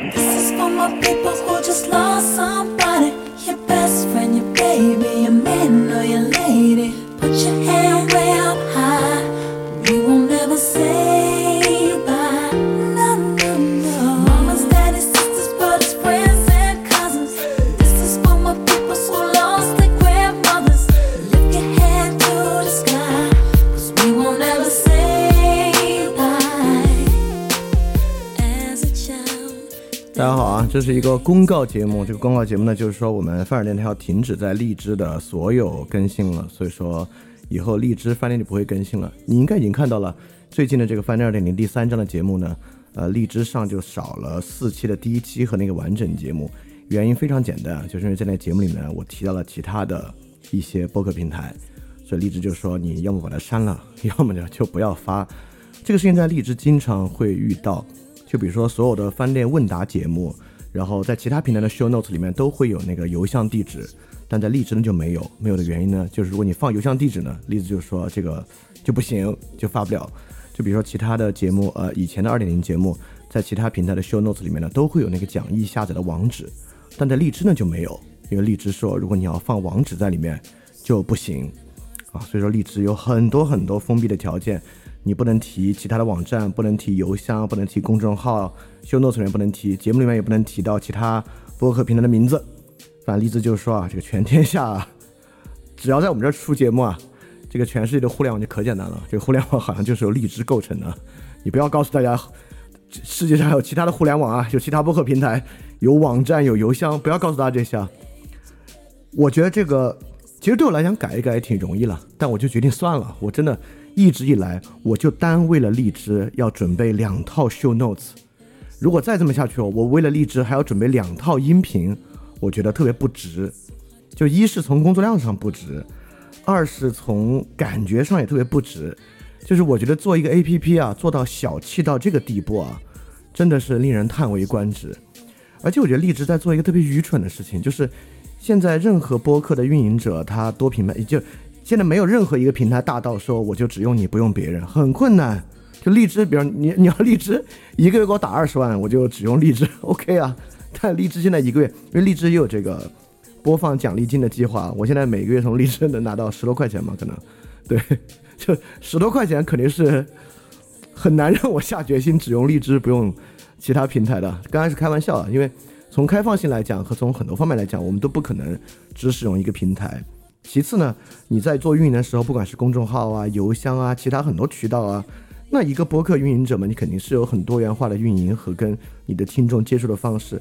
This is for my people who just lost somebody. Your best friend, your baby, your man or your lady. Put your hand way up high. We won't ever say 大家好啊，这是一个公告节目。这个公告节目呢，就是说我们范儿电台要停止在荔枝的所有更新了，所以说以后荔枝饭店就不会更新了。你应该已经看到了最近的这个饭店二点零第三章的节目呢，呃，荔枝上就少了四期的第一期和那个完整节目。原因非常简单，就是因为在那节目里面我提到了其他的一些播客平台，所以荔枝就说你要么把它删了，要么呢就不要发。这个事情在荔枝经常会遇到。就比如说所有的饭店问答节目，然后在其他平台的 show notes 里面都会有那个邮箱地址，但在荔枝呢就没有。没有的原因呢，就是如果你放邮箱地址呢，荔枝就说这个就不行，就发不了。就比如说其他的节目，呃，以前的二点零节目，在其他平台的 show notes 里面呢，都会有那个讲义下载的网址，但在荔枝呢就没有，因为荔枝说如果你要放网址在里面就不行啊。所以说荔枝有很多很多封闭的条件。你不能提其他的网站，不能提邮箱，不能提公众号，修诺成员不能提，节目里面也不能提到其他播客平台的名字。反正荔枝就是说啊，这个全天下，只要在我们这儿出节目啊，这个全世界的互联网就可简单了。这个互联网好像就是由荔枝构成的。你不要告诉大家，世界上还有其他的互联网啊，有其他播客平台，有网站，有邮箱，不要告诉大家这些啊。我觉得这个其实对我来讲改一改也挺容易了，但我就决定算了，我真的。一直以来，我就单为了荔枝要准备两套 show notes。如果再这么下去，我为了荔枝还要准备两套音频，我觉得特别不值。就一是从工作量上不值，二是从感觉上也特别不值。就是我觉得做一个 A P P 啊，做到小气到这个地步啊，真的是令人叹为观止。而且我觉得荔枝在做一个特别愚蠢的事情，就是现在任何播客的运营者，他多品牌就。现在没有任何一个平台大到说我就只用你不用别人，很困难。就荔枝，比如你你要荔枝一个月给我打二十万，我就只用荔枝，OK 啊。但荔枝现在一个月，因为荔枝也有这个播放奖励金的计划，我现在每个月从荔枝能拿到十多块钱嘛，可能，对，就十多块钱肯定是很难让我下决心只用荔枝不用其他平台的。刚开始开玩笑啊，因为从开放性来讲和从很多方面来讲，我们都不可能只使用一个平台。其次呢，你在做运营的时候，不管是公众号啊、邮箱啊、其他很多渠道啊，那一个播客运营者嘛，你肯定是有很多元化的运营和跟你的听众接触的方式。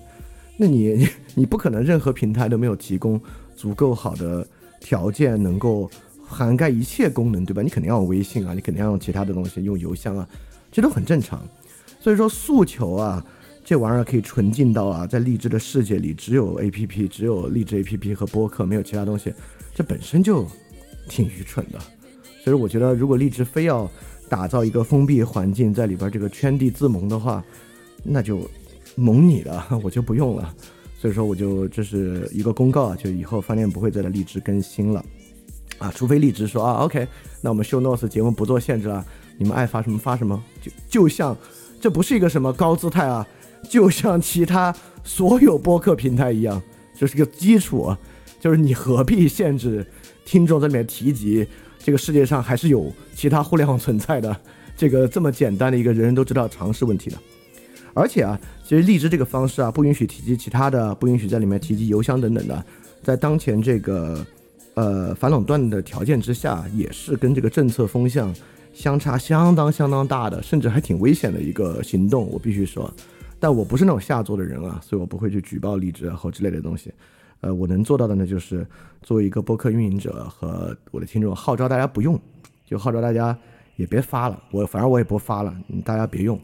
那你 你不可能任何平台都没有提供足够好的条件，能够涵盖一切功能，对吧？你肯定要用微信啊，你肯定要用其他的东西，用邮箱啊，这都很正常。所以说诉求啊，这玩意儿可以纯净到啊，在荔枝的世界里，只有 A P P，只有荔枝 A P P 和播客，没有其他东西。这本身就挺愚蠢的，所以我觉得，如果荔枝非要打造一个封闭环境，在里边这个圈地自萌的话，那就萌你的，我就不用了。所以说，我就这是一个公告啊，就以后饭店不会再来荔枝更新了啊，除非荔枝说啊，OK，那我们 Show Notes 节目不做限制了，你们爱发什么发什么，就就像这不是一个什么高姿态啊，就像其他所有播客平台一样，这是个基础。就是你何必限制听众在里面提及这个世界上还是有其他互联网存在的这个这么简单的一个人人都知道常识问题呢？而且啊，其实荔枝这个方式啊，不允许提及其他的，不允许在里面提及邮箱等等的，在当前这个呃反垄断的条件之下，也是跟这个政策风向相差相当相当大的，甚至还挺危险的一个行动。我必须说，但我不是那种下作的人啊，所以我不会去举报离职啊或之类的东西。呃，我能做到的呢，就是作为一个播客运营者和我的听众，号召大家不用，就号召大家也别发了。我反正我也不发了，大家别用。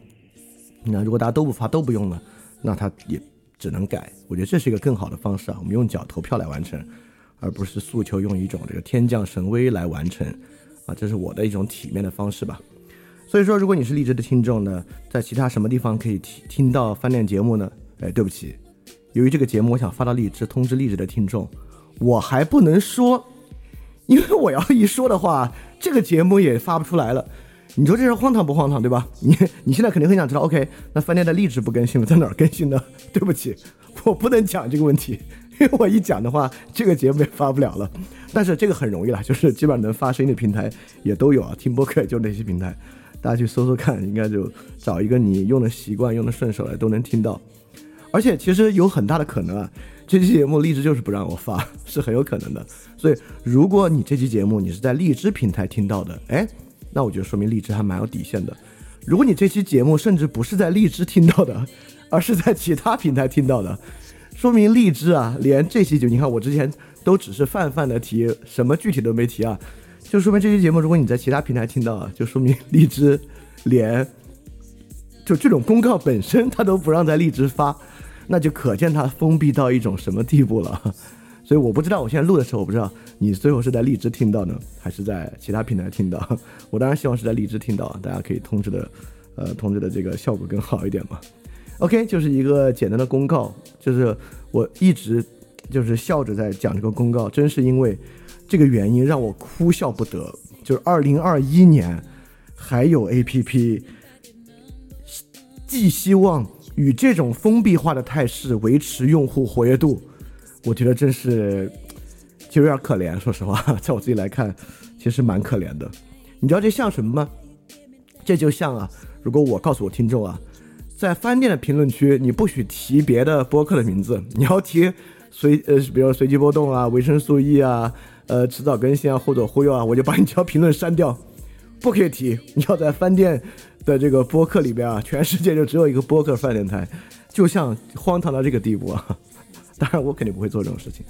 那如果大家都不发都不用了，那他也只能改。我觉得这是一个更好的方式啊，我们用脚投票来完成，而不是诉求用一种这个天降神威来完成啊，这是我的一种体面的方式吧。所以说，如果你是荔枝的听众呢，在其他什么地方可以听听到饭店节目呢？哎，对不起。由于这个节目，我想发到荔枝通知荔枝的听众，我还不能说，因为我要一说的话，这个节目也发不出来了。你说这事荒唐不荒唐，对吧？你你现在肯定很想知道，OK，那饭店的励志不更新了，在哪儿更新呢？对不起，我不能讲这个问题，因为我一讲的话，这个节目也发不了了。但是这个很容易了，就是基本上能发声音的平台也都有啊，听播客就那些平台，大家去搜搜看，应该就找一个你用的习惯、用的顺手的都能听到。而且其实有很大的可能啊，这期节目荔枝就是不让我发，是很有可能的。所以如果你这期节目你是在荔枝平台听到的，哎。那我觉得说明荔枝还蛮有底线的。如果你这期节目甚至不是在荔枝听到的，而是在其他平台听到的，说明荔枝啊，连这期节，你看我之前都只是泛泛的提，什么具体都没提啊，就说明这期节目如果你在其他平台听到啊，就说明 荔枝连就这种公告本身它都不让在荔枝发，那就可见它封闭到一种什么地步了。所以我不知道，我现在录的时候，我不知道你最后是在荔枝听到呢，还是在其他平台听到。我当然希望是在荔枝听到，大家可以通知的，呃，通知的这个效果更好一点嘛。OK，就是一个简单的公告，就是我一直就是笑着在讲这个公告，真是因为这个原因让我哭笑不得。就是二零二一年还有 APP，寄希望与这种封闭化的态势维持用户活跃度。我觉得真是，就有点可怜。说实话，在我自己来看，其实蛮可怜的。你知道这像什么吗？这就像啊，如果我告诉我听众啊，在饭店的评论区，你不许提别的播客的名字，你要提随呃，比如随机波动啊、维生素 E 啊、呃迟早更新啊或者忽悠啊，我就把你这条评论删掉，不可以提。你要在饭店的这个播客里边啊，全世界就只有一个播客饭店台，就像荒唐到这个地步啊。当然，我肯定不会做这种事情。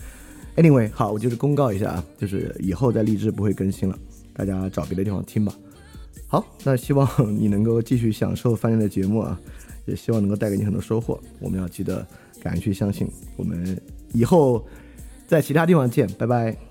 Anyway，好，我就是公告一下啊，就是以后在荔枝不会更新了，大家找别的地方听吧。好，那希望你能够继续享受饭店的节目啊，也希望能够带给你很多收获。我们要记得敢于去相信，我们以后在其他地方见，拜拜。